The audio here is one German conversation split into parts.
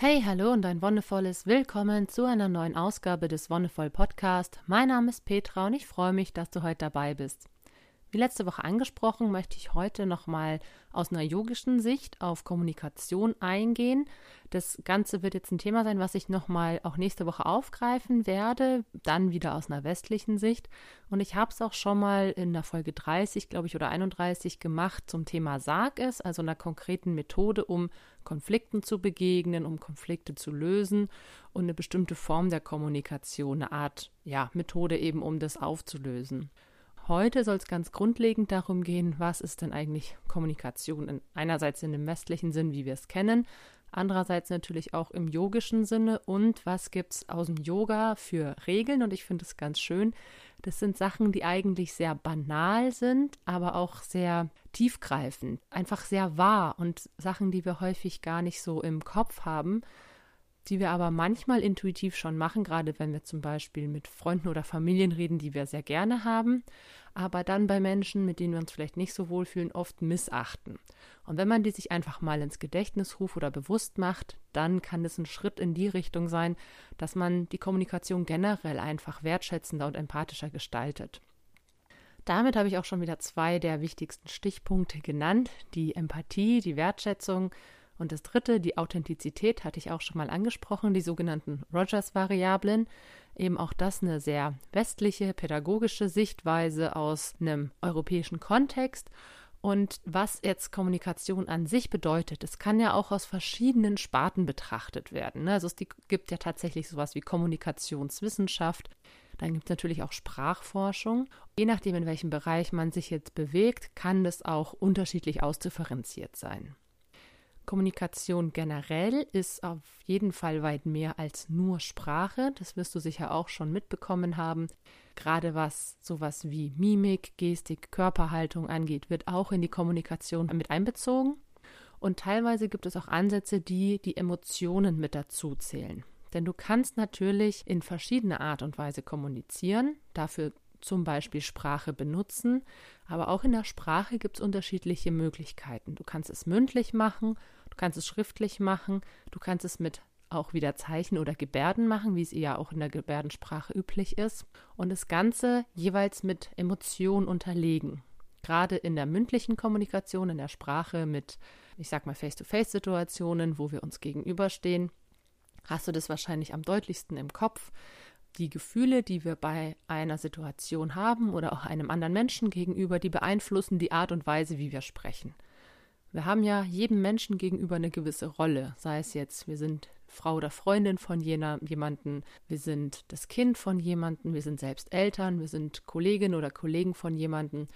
Hey, hallo und ein wundervolles Willkommen zu einer neuen Ausgabe des Wonnevoll Podcast. Mein Name ist Petra und ich freue mich, dass du heute dabei bist. Wie letzte Woche angesprochen, möchte ich heute nochmal aus einer yogischen Sicht auf Kommunikation eingehen. Das Ganze wird jetzt ein Thema sein, was ich nochmal auch nächste Woche aufgreifen werde, dann wieder aus einer westlichen Sicht. Und ich habe es auch schon mal in der Folge 30, glaube ich, oder 31 gemacht zum Thema Sag es, also einer konkreten Methode, um Konflikten zu begegnen, um Konflikte zu lösen und eine bestimmte Form der Kommunikation, eine Art ja, Methode eben, um das aufzulösen. Heute soll es ganz grundlegend darum gehen, was ist denn eigentlich Kommunikation? In, einerseits in dem westlichen Sinn, wie wir es kennen, andererseits natürlich auch im yogischen Sinne und was gibt es aus dem Yoga für Regeln? Und ich finde es ganz schön. Das sind Sachen, die eigentlich sehr banal sind, aber auch sehr tiefgreifend, einfach sehr wahr und Sachen, die wir häufig gar nicht so im Kopf haben die wir aber manchmal intuitiv schon machen, gerade wenn wir zum Beispiel mit Freunden oder Familien reden, die wir sehr gerne haben, aber dann bei Menschen, mit denen wir uns vielleicht nicht so wohlfühlen, oft missachten. Und wenn man die sich einfach mal ins Gedächtnis ruft oder bewusst macht, dann kann es ein Schritt in die Richtung sein, dass man die Kommunikation generell einfach wertschätzender und empathischer gestaltet. Damit habe ich auch schon wieder zwei der wichtigsten Stichpunkte genannt, die Empathie, die Wertschätzung und das dritte, die Authentizität, hatte ich auch schon mal angesprochen, die sogenannten Rogers-Variablen. Eben auch das eine sehr westliche, pädagogische Sichtweise aus einem europäischen Kontext. Und was jetzt Kommunikation an sich bedeutet, das kann ja auch aus verschiedenen Sparten betrachtet werden. Ne? Also es gibt ja tatsächlich sowas wie Kommunikationswissenschaft. Dann gibt es natürlich auch Sprachforschung. Je nachdem, in welchem Bereich man sich jetzt bewegt, kann das auch unterschiedlich ausdifferenziert sein. Kommunikation generell ist auf jeden Fall weit mehr als nur Sprache. Das wirst du sicher auch schon mitbekommen haben. Gerade was sowas wie Mimik, Gestik, Körperhaltung angeht, wird auch in die Kommunikation mit einbezogen. Und teilweise gibt es auch Ansätze, die die Emotionen mit dazu zählen. Denn du kannst natürlich in verschiedener Art und Weise kommunizieren. Dafür zum Beispiel Sprache benutzen. Aber auch in der Sprache gibt es unterschiedliche Möglichkeiten. Du kannst es mündlich machen kannst es schriftlich machen, du kannst es mit auch wieder Zeichen oder Gebärden machen, wie es ja auch in der Gebärdensprache üblich ist. Und das Ganze jeweils mit Emotionen unterlegen. Gerade in der mündlichen Kommunikation, in der Sprache mit, ich sag mal, Face-to-Face-Situationen, wo wir uns gegenüberstehen, hast du das wahrscheinlich am deutlichsten im Kopf. Die Gefühle, die wir bei einer Situation haben oder auch einem anderen Menschen gegenüber, die beeinflussen die Art und Weise, wie wir sprechen. Wir haben ja jedem Menschen gegenüber eine gewisse Rolle, sei es jetzt, wir sind Frau oder Freundin von jener, jemanden, wir sind das Kind von jemanden, wir sind selbst Eltern, wir sind Kollegin oder Kollegen von jemanden.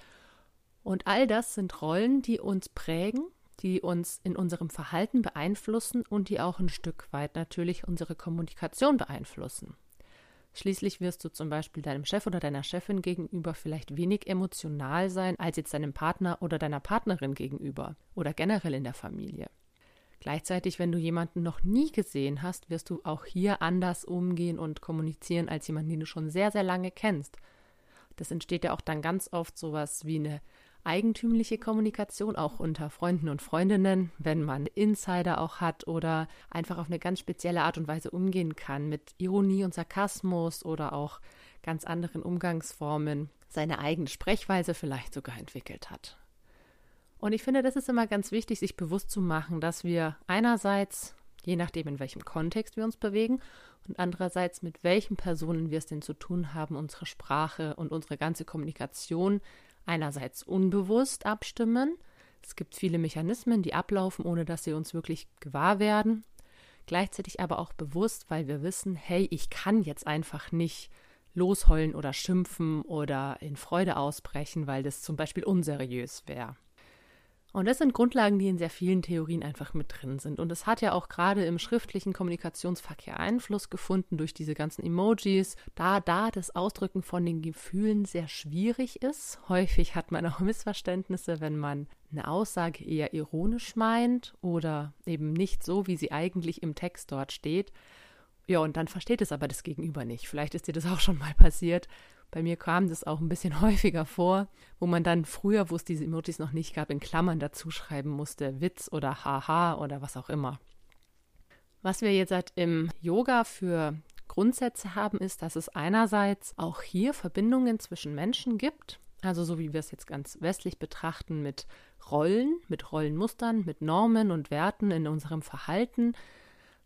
Und all das sind Rollen, die uns prägen, die uns in unserem Verhalten beeinflussen und die auch ein Stück weit natürlich unsere Kommunikation beeinflussen. Schließlich wirst du zum Beispiel deinem Chef oder deiner Chefin gegenüber vielleicht wenig emotional sein als jetzt deinem Partner oder deiner Partnerin gegenüber oder generell in der Familie. Gleichzeitig, wenn du jemanden noch nie gesehen hast, wirst du auch hier anders umgehen und kommunizieren als jemanden, den du schon sehr, sehr lange kennst. Das entsteht ja auch dann ganz oft sowas wie eine eigentümliche Kommunikation, auch unter Freunden und Freundinnen, wenn man Insider auch hat oder einfach auf eine ganz spezielle Art und Weise umgehen kann, mit Ironie und Sarkasmus oder auch ganz anderen Umgangsformen, seine eigene Sprechweise vielleicht sogar entwickelt hat. Und ich finde, das ist immer ganz wichtig, sich bewusst zu machen, dass wir einerseits, je nachdem, in welchem Kontext wir uns bewegen, und andererseits, mit welchen Personen wir es denn zu tun haben, unsere Sprache und unsere ganze Kommunikation einerseits unbewusst abstimmen. Es gibt viele Mechanismen, die ablaufen, ohne dass sie uns wirklich gewahr werden. Gleichzeitig aber auch bewusst, weil wir wissen, hey, ich kann jetzt einfach nicht losheulen oder schimpfen oder in Freude ausbrechen, weil das zum Beispiel unseriös wäre. Und das sind Grundlagen, die in sehr vielen Theorien einfach mit drin sind. Und es hat ja auch gerade im schriftlichen Kommunikationsverkehr Einfluss gefunden durch diese ganzen Emojis, da da das Ausdrücken von den Gefühlen sehr schwierig ist. Häufig hat man auch Missverständnisse, wenn man eine Aussage eher ironisch meint oder eben nicht so, wie sie eigentlich im Text dort steht. Ja, und dann versteht es aber das Gegenüber nicht. Vielleicht ist dir das auch schon mal passiert, bei mir kam das auch ein bisschen häufiger vor, wo man dann früher, wo es diese Emojis noch nicht gab, in Klammern dazu schreiben musste, Witz oder Haha oder was auch immer. Was wir jetzt halt im Yoga für Grundsätze haben, ist, dass es einerseits auch hier Verbindungen zwischen Menschen gibt, also so wie wir es jetzt ganz westlich betrachten mit Rollen, mit Rollenmustern, mit Normen und Werten in unserem Verhalten,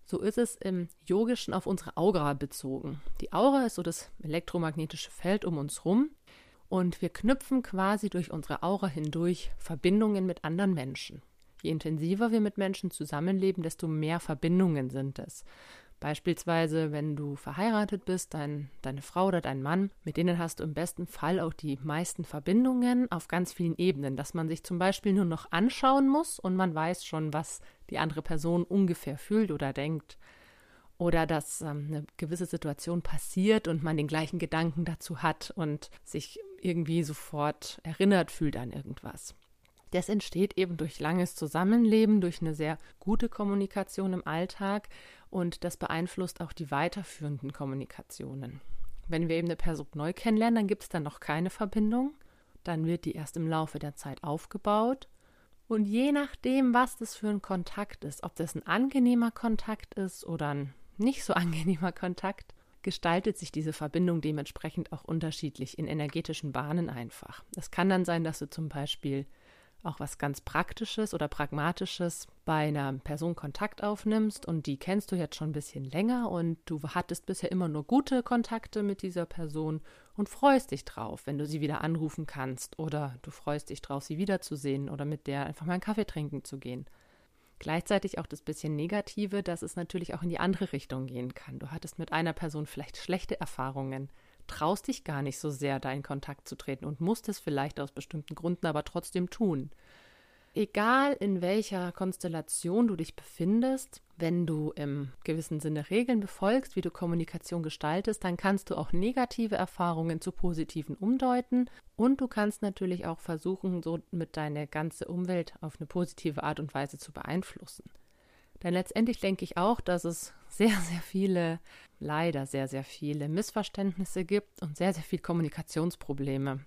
so ist es im Yogischen auf unsere Aura bezogen. Die Aura ist so das elektromagnetische Feld um uns rum und wir knüpfen quasi durch unsere Aura hindurch Verbindungen mit anderen Menschen. Je intensiver wir mit Menschen zusammenleben, desto mehr Verbindungen sind es. Beispielsweise, wenn du verheiratet bist, dein, deine Frau oder dein Mann, mit denen hast du im besten Fall auch die meisten Verbindungen auf ganz vielen Ebenen, dass man sich zum Beispiel nur noch anschauen muss und man weiß schon, was die andere Person ungefähr fühlt oder denkt. Oder dass ähm, eine gewisse Situation passiert und man den gleichen Gedanken dazu hat und sich irgendwie sofort erinnert fühlt an irgendwas. Das entsteht eben durch langes Zusammenleben, durch eine sehr gute Kommunikation im Alltag und das beeinflusst auch die weiterführenden Kommunikationen. Wenn wir eben eine Person neu kennenlernen, dann gibt es dann noch keine Verbindung. Dann wird die erst im Laufe der Zeit aufgebaut. Und je nachdem, was das für ein Kontakt ist, ob das ein angenehmer Kontakt ist oder ein nicht so angenehmer Kontakt, gestaltet sich diese Verbindung dementsprechend auch unterschiedlich in energetischen Bahnen einfach. Es kann dann sein, dass du zum Beispiel auch was ganz Praktisches oder Pragmatisches bei einer Person Kontakt aufnimmst und die kennst du jetzt schon ein bisschen länger und du hattest bisher immer nur gute Kontakte mit dieser Person und freust dich drauf, wenn du sie wieder anrufen kannst oder du freust dich drauf, sie wiederzusehen oder mit der einfach mal einen Kaffee trinken zu gehen. Gleichzeitig auch das bisschen Negative, dass es natürlich auch in die andere Richtung gehen kann. Du hattest mit einer Person vielleicht schlechte Erfahrungen traust dich gar nicht so sehr, da in Kontakt zu treten und musst es vielleicht aus bestimmten Gründen aber trotzdem tun. Egal in welcher Konstellation du dich befindest, wenn du im gewissen Sinne Regeln befolgst, wie du Kommunikation gestaltest, dann kannst du auch negative Erfahrungen zu positiven umdeuten und du kannst natürlich auch versuchen, so mit deiner ganze Umwelt auf eine positive Art und Weise zu beeinflussen. Denn letztendlich denke ich auch, dass es sehr, sehr viele, leider sehr, sehr viele Missverständnisse gibt und sehr, sehr viele Kommunikationsprobleme.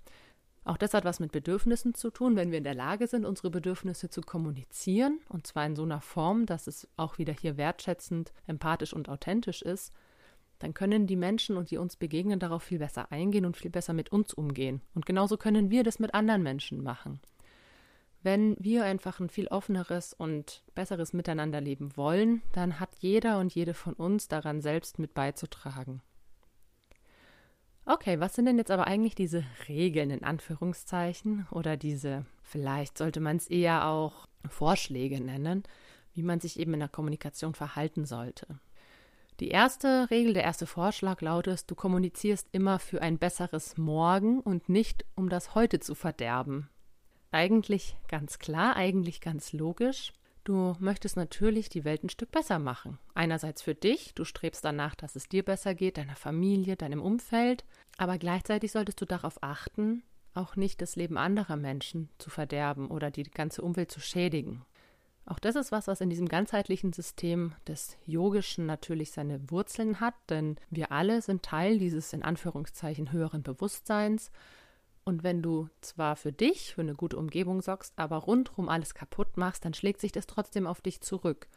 Auch das hat was mit Bedürfnissen zu tun, wenn wir in der Lage sind, unsere Bedürfnisse zu kommunizieren, und zwar in so einer Form, dass es auch wieder hier wertschätzend, empathisch und authentisch ist, dann können die Menschen und die uns begegnen darauf viel besser eingehen und viel besser mit uns umgehen. Und genauso können wir das mit anderen Menschen machen. Wenn wir einfach ein viel offeneres und besseres Miteinander leben wollen, dann hat jeder und jede von uns daran selbst mit beizutragen. Okay, was sind denn jetzt aber eigentlich diese Regeln in Anführungszeichen oder diese, vielleicht sollte man es eher auch Vorschläge nennen, wie man sich eben in der Kommunikation verhalten sollte? Die erste Regel, der erste Vorschlag lautet, du kommunizierst immer für ein besseres Morgen und nicht um das Heute zu verderben. Eigentlich ganz klar, eigentlich ganz logisch. Du möchtest natürlich die Welt ein Stück besser machen. Einerseits für dich, du strebst danach, dass es dir besser geht, deiner Familie, deinem Umfeld, aber gleichzeitig solltest du darauf achten, auch nicht das Leben anderer Menschen zu verderben oder die ganze Umwelt zu schädigen. Auch das ist was, was in diesem ganzheitlichen System des Yogischen natürlich seine Wurzeln hat, denn wir alle sind Teil dieses in Anführungszeichen höheren Bewusstseins und wenn du zwar für dich, für eine gute Umgebung sorgst, aber rundherum alles kaputt machst, dann schlägt sich das trotzdem auf dich zurück.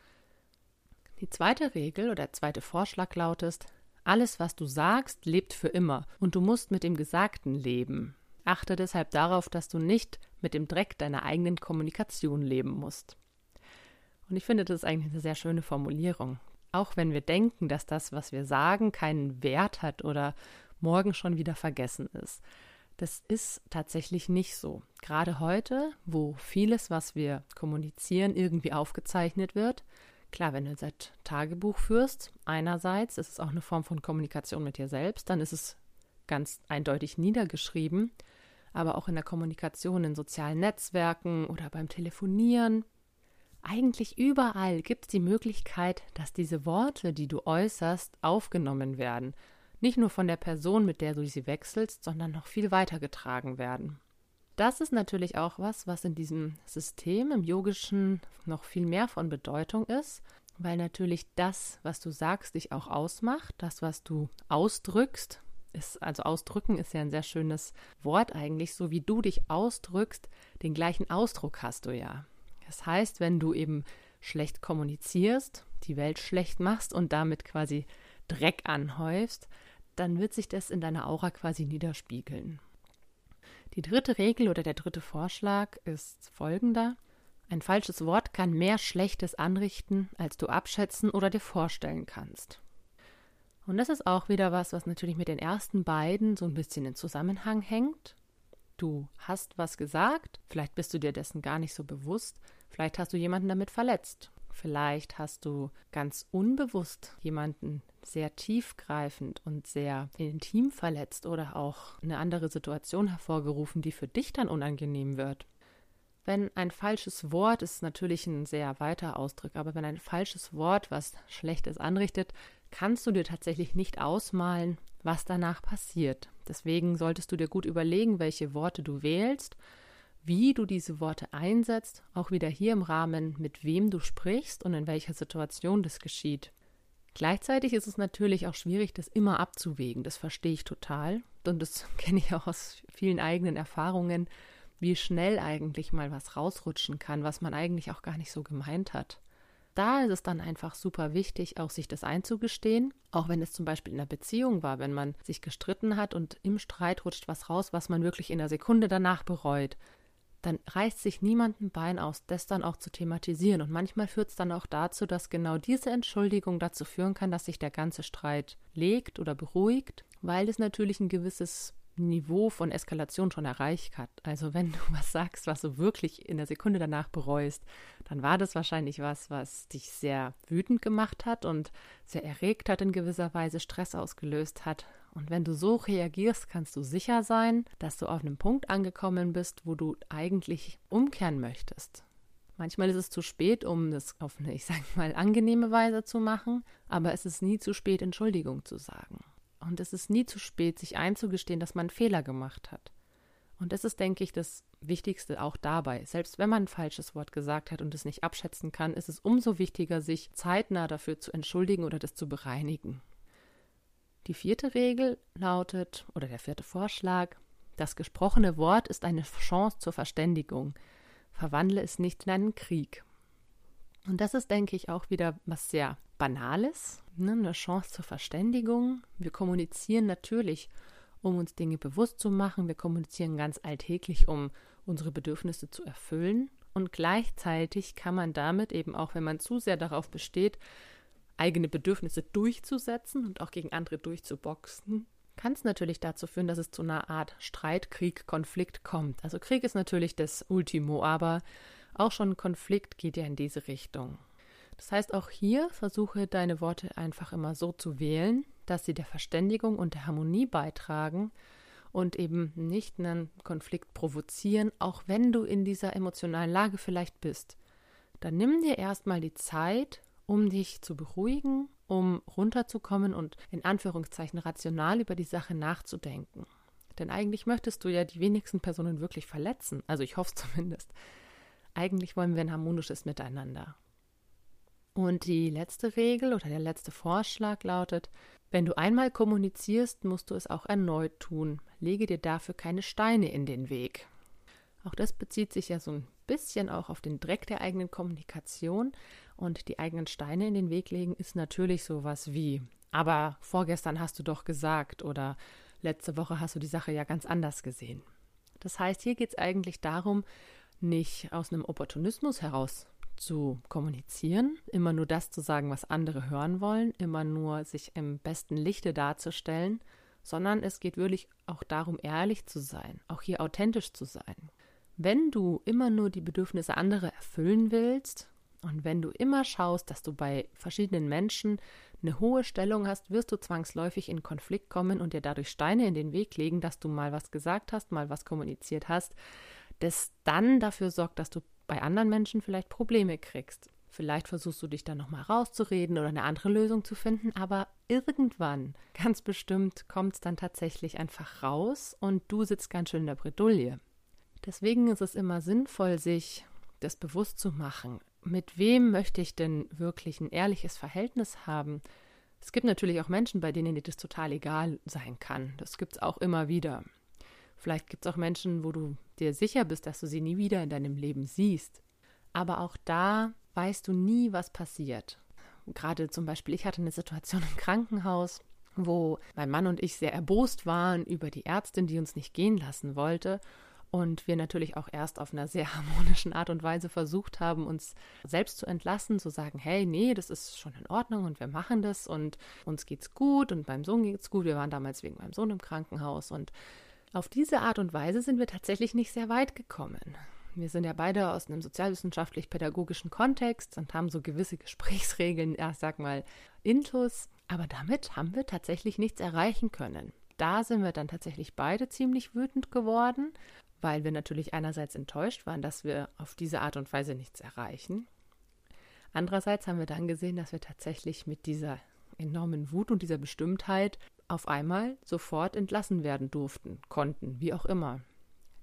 Die zweite Regel oder der zweite Vorschlag lautet, alles, was du sagst, lebt für immer und du musst mit dem Gesagten leben. Achte deshalb darauf, dass du nicht mit dem Dreck deiner eigenen Kommunikation leben musst. Und ich finde, das ist eigentlich eine sehr schöne Formulierung. Auch wenn wir denken, dass das, was wir sagen, keinen Wert hat oder morgen schon wieder vergessen ist. Das ist tatsächlich nicht so. Gerade heute, wo vieles, was wir kommunizieren, irgendwie aufgezeichnet wird. Klar, wenn du jetzt Tagebuch führst, einerseits ist es auch eine Form von Kommunikation mit dir selbst, dann ist es ganz eindeutig niedergeschrieben, aber auch in der Kommunikation in sozialen Netzwerken oder beim Telefonieren. Eigentlich überall gibt es die Möglichkeit, dass diese Worte, die du äußerst, aufgenommen werden nicht nur von der Person, mit der du sie wechselst, sondern noch viel weiter getragen werden. Das ist natürlich auch was, was in diesem System im Yogischen noch viel mehr von Bedeutung ist, weil natürlich das, was du sagst, dich auch ausmacht, das, was du ausdrückst, ist, also ausdrücken ist ja ein sehr schönes Wort eigentlich, so wie du dich ausdrückst, den gleichen Ausdruck hast du ja. Das heißt, wenn du eben schlecht kommunizierst, die Welt schlecht machst und damit quasi Dreck anhäufst, dann wird sich das in deiner Aura quasi niederspiegeln. Die dritte Regel oder der dritte Vorschlag ist folgender. Ein falsches Wort kann mehr Schlechtes anrichten, als du abschätzen oder dir vorstellen kannst. Und das ist auch wieder was, was natürlich mit den ersten beiden so ein bisschen in Zusammenhang hängt. Du hast was gesagt, vielleicht bist du dir dessen gar nicht so bewusst, vielleicht hast du jemanden damit verletzt, vielleicht hast du ganz unbewusst jemanden sehr tiefgreifend und sehr intim verletzt oder auch eine andere Situation hervorgerufen, die für dich dann unangenehm wird. Wenn ein falsches Wort ist natürlich ein sehr weiter Ausdruck, aber wenn ein falsches Wort was Schlechtes anrichtet, kannst du dir tatsächlich nicht ausmalen, was danach passiert. Deswegen solltest du dir gut überlegen, welche Worte du wählst, wie du diese Worte einsetzt, auch wieder hier im Rahmen, mit wem du sprichst und in welcher Situation das geschieht. Gleichzeitig ist es natürlich auch schwierig, das immer abzuwägen. Das verstehe ich total. Und das kenne ich auch aus vielen eigenen Erfahrungen, wie schnell eigentlich mal was rausrutschen kann, was man eigentlich auch gar nicht so gemeint hat da ist es dann einfach super wichtig, auch sich das einzugestehen, auch wenn es zum Beispiel in einer Beziehung war, wenn man sich gestritten hat und im Streit rutscht was raus, was man wirklich in der Sekunde danach bereut. Dann reißt sich niemand ein Bein aus, das dann auch zu thematisieren. Und manchmal führt es dann auch dazu, dass genau diese Entschuldigung dazu führen kann, dass sich der ganze Streit legt oder beruhigt, weil es natürlich ein gewisses Niveau von Eskalation schon erreicht hat. Also wenn du was sagst, was du wirklich in der Sekunde danach bereust, dann war das wahrscheinlich was, was dich sehr wütend gemacht hat und sehr erregt hat in gewisser Weise, Stress ausgelöst hat. Und wenn du so reagierst, kannst du sicher sein, dass du auf einem Punkt angekommen bist, wo du eigentlich umkehren möchtest. Manchmal ist es zu spät, um das auf eine, ich sag mal, angenehme Weise zu machen, aber es ist nie zu spät, Entschuldigung zu sagen. Und es ist nie zu spät, sich einzugestehen, dass man Fehler gemacht hat. Und das ist, denke ich, das Wichtigste auch dabei. Selbst wenn man ein falsches Wort gesagt hat und es nicht abschätzen kann, ist es umso wichtiger, sich zeitnah dafür zu entschuldigen oder das zu bereinigen. Die vierte Regel lautet, oder der vierte Vorschlag, das gesprochene Wort ist eine Chance zur Verständigung. Verwandle es nicht in einen Krieg. Und das ist, denke ich, auch wieder was sehr Banales, ne? eine Chance zur Verständigung. Wir kommunizieren natürlich, um uns Dinge bewusst zu machen. Wir kommunizieren ganz alltäglich, um unsere Bedürfnisse zu erfüllen. Und gleichzeitig kann man damit eben auch, wenn man zu sehr darauf besteht, eigene Bedürfnisse durchzusetzen und auch gegen andere durchzuboxen, kann es natürlich dazu führen, dass es zu einer Art Streit, Krieg, Konflikt kommt. Also Krieg ist natürlich das Ultimo, aber auch schon Konflikt geht ja in diese Richtung. Das heißt, auch hier versuche deine Worte einfach immer so zu wählen, dass sie der Verständigung und der Harmonie beitragen und eben nicht einen Konflikt provozieren, auch wenn du in dieser emotionalen Lage vielleicht bist. Dann nimm dir erstmal die Zeit, um dich zu beruhigen, um runterzukommen und in Anführungszeichen rational über die Sache nachzudenken. Denn eigentlich möchtest du ja die wenigsten Personen wirklich verletzen. Also ich hoffe zumindest. Eigentlich wollen wir ein harmonisches Miteinander. Und die letzte Regel oder der letzte Vorschlag lautet, wenn du einmal kommunizierst, musst du es auch erneut tun. Lege dir dafür keine Steine in den Weg. Auch das bezieht sich ja so ein bisschen auch auf den Dreck der eigenen Kommunikation und die eigenen Steine in den Weg legen ist natürlich sowas wie, aber vorgestern hast du doch gesagt oder letzte Woche hast du die Sache ja ganz anders gesehen. Das heißt, hier geht es eigentlich darum, nicht aus einem Opportunismus heraus zu kommunizieren, immer nur das zu sagen, was andere hören wollen, immer nur sich im besten Lichte darzustellen, sondern es geht wirklich auch darum, ehrlich zu sein, auch hier authentisch zu sein. Wenn du immer nur die Bedürfnisse anderer erfüllen willst und wenn du immer schaust, dass du bei verschiedenen Menschen eine hohe Stellung hast, wirst du zwangsläufig in Konflikt kommen und dir dadurch Steine in den Weg legen, dass du mal was gesagt hast, mal was kommuniziert hast, das dann dafür sorgt, dass du bei anderen Menschen vielleicht Probleme kriegst. Vielleicht versuchst du dich dann nochmal rauszureden oder eine andere Lösung zu finden, aber irgendwann, ganz bestimmt, kommt es dann tatsächlich einfach raus und du sitzt ganz schön in der Bredouille. Deswegen ist es immer sinnvoll, sich das bewusst zu machen. Mit wem möchte ich denn wirklich ein ehrliches Verhältnis haben? Es gibt natürlich auch Menschen, bei denen dir das total egal sein kann. Das gibt es auch immer wieder. Vielleicht gibt es auch Menschen, wo du dir sicher bist, dass du sie nie wieder in deinem Leben siehst. Aber auch da weißt du nie, was passiert. gerade zum Beispiel, ich hatte eine Situation im Krankenhaus, wo mein Mann und ich sehr erbost waren über die Ärztin, die uns nicht gehen lassen wollte. Und wir natürlich auch erst auf einer sehr harmonischen Art und Weise versucht haben, uns selbst zu entlassen, zu sagen, hey, nee, das ist schon in Ordnung und wir machen das und uns geht's gut und beim Sohn geht's gut. Wir waren damals wegen meinem Sohn im Krankenhaus und auf diese Art und Weise sind wir tatsächlich nicht sehr weit gekommen. Wir sind ja beide aus einem sozialwissenschaftlich-pädagogischen Kontext und haben so gewisse Gesprächsregeln, ja, sag mal, Intus. Aber damit haben wir tatsächlich nichts erreichen können. Da sind wir dann tatsächlich beide ziemlich wütend geworden weil wir natürlich einerseits enttäuscht waren, dass wir auf diese Art und Weise nichts erreichen. Andererseits haben wir dann gesehen, dass wir tatsächlich mit dieser enormen Wut und dieser Bestimmtheit auf einmal sofort entlassen werden durften, konnten, wie auch immer.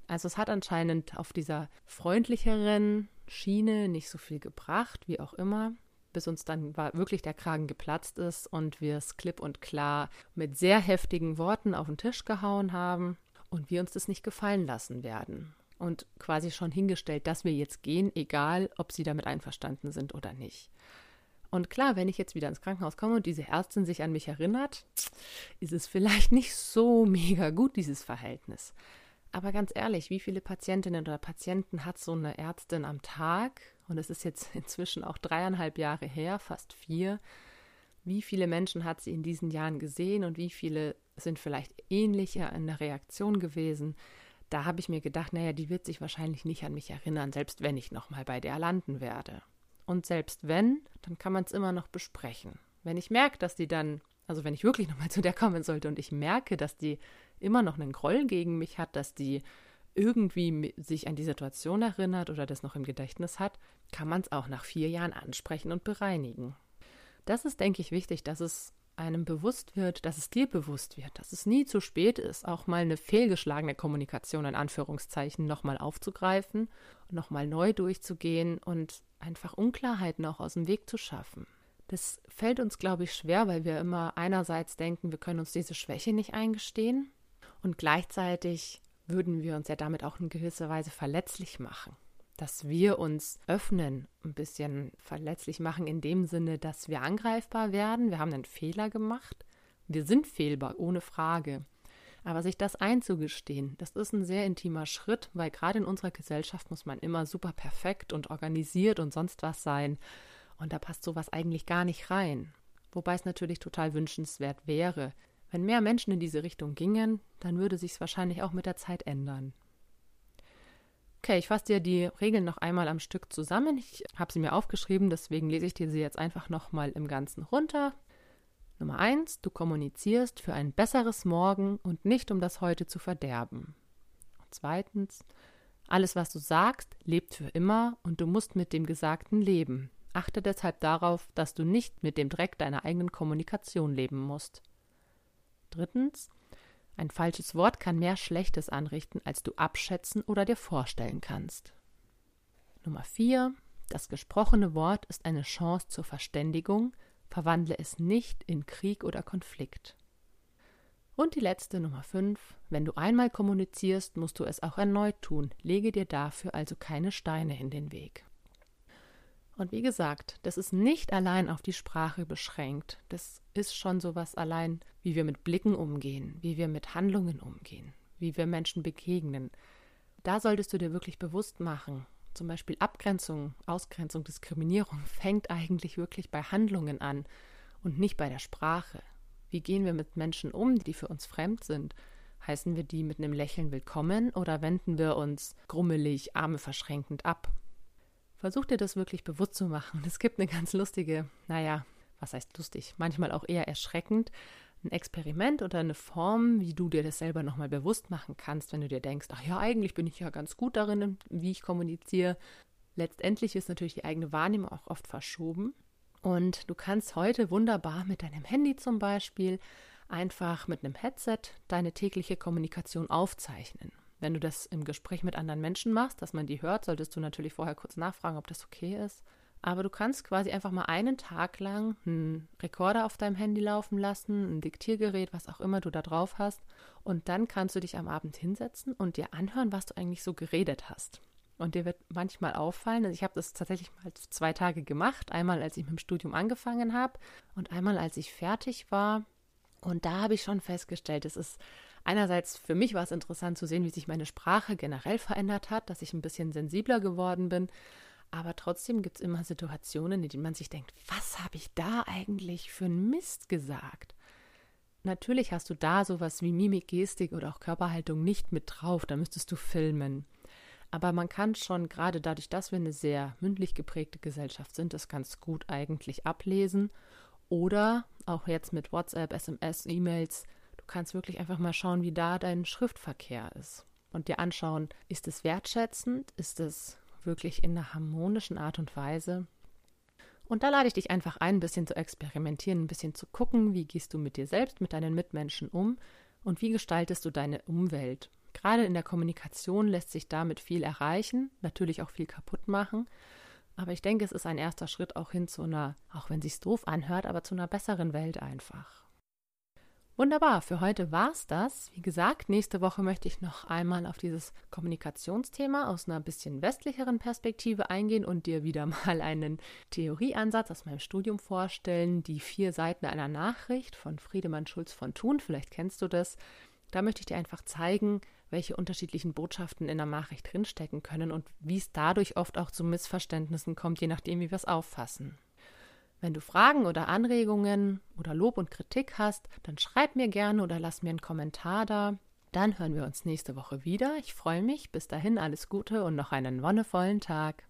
Also es hat anscheinend auf dieser freundlicheren Schiene nicht so viel gebracht, wie auch immer, bis uns dann wirklich der Kragen geplatzt ist und wir es klipp und klar mit sehr heftigen Worten auf den Tisch gehauen haben und wir uns das nicht gefallen lassen werden. Und quasi schon hingestellt, dass wir jetzt gehen, egal ob sie damit einverstanden sind oder nicht. Und klar, wenn ich jetzt wieder ins Krankenhaus komme und diese Ärztin sich an mich erinnert, ist es vielleicht nicht so mega gut, dieses Verhältnis. Aber ganz ehrlich, wie viele Patientinnen oder Patienten hat so eine Ärztin am Tag? Und es ist jetzt inzwischen auch dreieinhalb Jahre her, fast vier. Wie viele Menschen hat sie in diesen Jahren gesehen und wie viele sind vielleicht ähnlicher in der Reaktion gewesen. Da habe ich mir gedacht, naja, die wird sich wahrscheinlich nicht an mich erinnern, selbst wenn ich nochmal bei der landen werde. Und selbst wenn, dann kann man es immer noch besprechen. Wenn ich merke, dass die dann, also wenn ich wirklich nochmal zu der kommen sollte und ich merke, dass die immer noch einen Groll gegen mich hat, dass die irgendwie sich an die Situation erinnert oder das noch im Gedächtnis hat, kann man es auch nach vier Jahren ansprechen und bereinigen. Das ist, denke ich, wichtig, dass es einem bewusst wird, dass es dir bewusst wird, dass es nie zu spät ist, auch mal eine fehlgeschlagene Kommunikation in Anführungszeichen nochmal aufzugreifen, nochmal neu durchzugehen und einfach Unklarheiten auch aus dem Weg zu schaffen. Das fällt uns, glaube ich, schwer, weil wir immer einerseits denken, wir können uns diese Schwäche nicht eingestehen und gleichzeitig würden wir uns ja damit auch in gewisser Weise verletzlich machen dass wir uns öffnen, ein bisschen verletzlich machen, in dem Sinne, dass wir angreifbar werden. Wir haben einen Fehler gemacht. Wir sind fehlbar, ohne Frage. Aber sich das einzugestehen, das ist ein sehr intimer Schritt, weil gerade in unserer Gesellschaft muss man immer super perfekt und organisiert und sonst was sein. Und da passt sowas eigentlich gar nicht rein. Wobei es natürlich total wünschenswert wäre. Wenn mehr Menschen in diese Richtung gingen, dann würde sich es wahrscheinlich auch mit der Zeit ändern. Okay, ich fasse dir die Regeln noch einmal am Stück zusammen. Ich habe sie mir aufgeschrieben, deswegen lese ich dir sie jetzt einfach nochmal im Ganzen runter. Nummer eins: Du kommunizierst für ein besseres Morgen und nicht um das Heute zu verderben. zweitens, alles, was du sagst, lebt für immer und du musst mit dem Gesagten leben. Achte deshalb darauf, dass du nicht mit dem Dreck deiner eigenen Kommunikation leben musst. Drittens, ein falsches Wort kann mehr Schlechtes anrichten, als du abschätzen oder dir vorstellen kannst. Nummer 4. Das gesprochene Wort ist eine Chance zur Verständigung, verwandle es nicht in Krieg oder Konflikt. Und die letzte Nummer 5. Wenn du einmal kommunizierst, musst du es auch erneut tun, lege dir dafür also keine Steine in den Weg. Und wie gesagt, das ist nicht allein auf die Sprache beschränkt. Das ist schon sowas allein, wie wir mit Blicken umgehen, wie wir mit Handlungen umgehen, wie wir Menschen begegnen. Da solltest du dir wirklich bewusst machen. Zum Beispiel Abgrenzung, Ausgrenzung, Diskriminierung fängt eigentlich wirklich bei Handlungen an und nicht bei der Sprache. Wie gehen wir mit Menschen um, die für uns fremd sind? Heißen wir die mit einem Lächeln willkommen oder wenden wir uns grummelig, Arme verschränkend ab? Versuch dir das wirklich bewusst zu machen. Es gibt eine ganz lustige, naja, was heißt lustig, manchmal auch eher erschreckend, ein Experiment oder eine Form, wie du dir das selber nochmal bewusst machen kannst, wenn du dir denkst, ach ja, eigentlich bin ich ja ganz gut darin, wie ich kommuniziere. Letztendlich ist natürlich die eigene Wahrnehmung auch oft verschoben. Und du kannst heute wunderbar mit deinem Handy zum Beispiel einfach mit einem Headset deine tägliche Kommunikation aufzeichnen. Wenn du das im Gespräch mit anderen Menschen machst, dass man die hört, solltest du natürlich vorher kurz nachfragen, ob das okay ist. Aber du kannst quasi einfach mal einen Tag lang einen Rekorder auf deinem Handy laufen lassen, ein Diktiergerät, was auch immer du da drauf hast. Und dann kannst du dich am Abend hinsetzen und dir anhören, was du eigentlich so geredet hast. und dir wird manchmal auffallen, also ich habe das tatsächlich mal zwei Tage gemacht, einmal als ich mit dem Studium angefangen habe und einmal als ich fertig war. Und da habe ich schon festgestellt, es ist einerseits für mich war es interessant zu sehen, wie sich meine Sprache generell verändert hat, dass ich ein bisschen sensibler geworden bin. Aber trotzdem gibt es immer Situationen, in denen man sich denkt, was habe ich da eigentlich für einen Mist gesagt? Natürlich hast du da sowas wie Mimik, Gestik oder auch Körperhaltung nicht mit drauf, da müsstest du filmen. Aber man kann schon gerade dadurch, dass wir eine sehr mündlich geprägte Gesellschaft sind, das ganz gut eigentlich ablesen. Oder auch jetzt mit WhatsApp, SMS, E-Mails, kannst wirklich einfach mal schauen, wie da dein Schriftverkehr ist. Und dir anschauen, ist es wertschätzend, ist es wirklich in einer harmonischen Art und Weise. Und da lade ich dich einfach ein, ein bisschen zu experimentieren, ein bisschen zu gucken, wie gehst du mit dir selbst, mit deinen Mitmenschen um und wie gestaltest du deine Umwelt. Gerade in der Kommunikation lässt sich damit viel erreichen, natürlich auch viel kaputt machen. Aber ich denke, es ist ein erster Schritt auch hin zu einer, auch wenn sich's doof anhört, aber zu einer besseren Welt einfach. Wunderbar, für heute war's das. Wie gesagt, nächste Woche möchte ich noch einmal auf dieses Kommunikationsthema aus einer bisschen westlicheren Perspektive eingehen und dir wieder mal einen Theorieansatz aus meinem Studium vorstellen. Die vier Seiten einer Nachricht von Friedemann Schulz von Thun, vielleicht kennst du das. Da möchte ich dir einfach zeigen, welche unterschiedlichen Botschaften in der Nachricht drinstecken können und wie es dadurch oft auch zu Missverständnissen kommt, je nachdem, wie wir es auffassen. Wenn du Fragen oder Anregungen oder Lob und Kritik hast, dann schreib mir gerne oder lass mir einen Kommentar da. Dann hören wir uns nächste Woche wieder. Ich freue mich. Bis dahin alles Gute und noch einen wonnevollen Tag.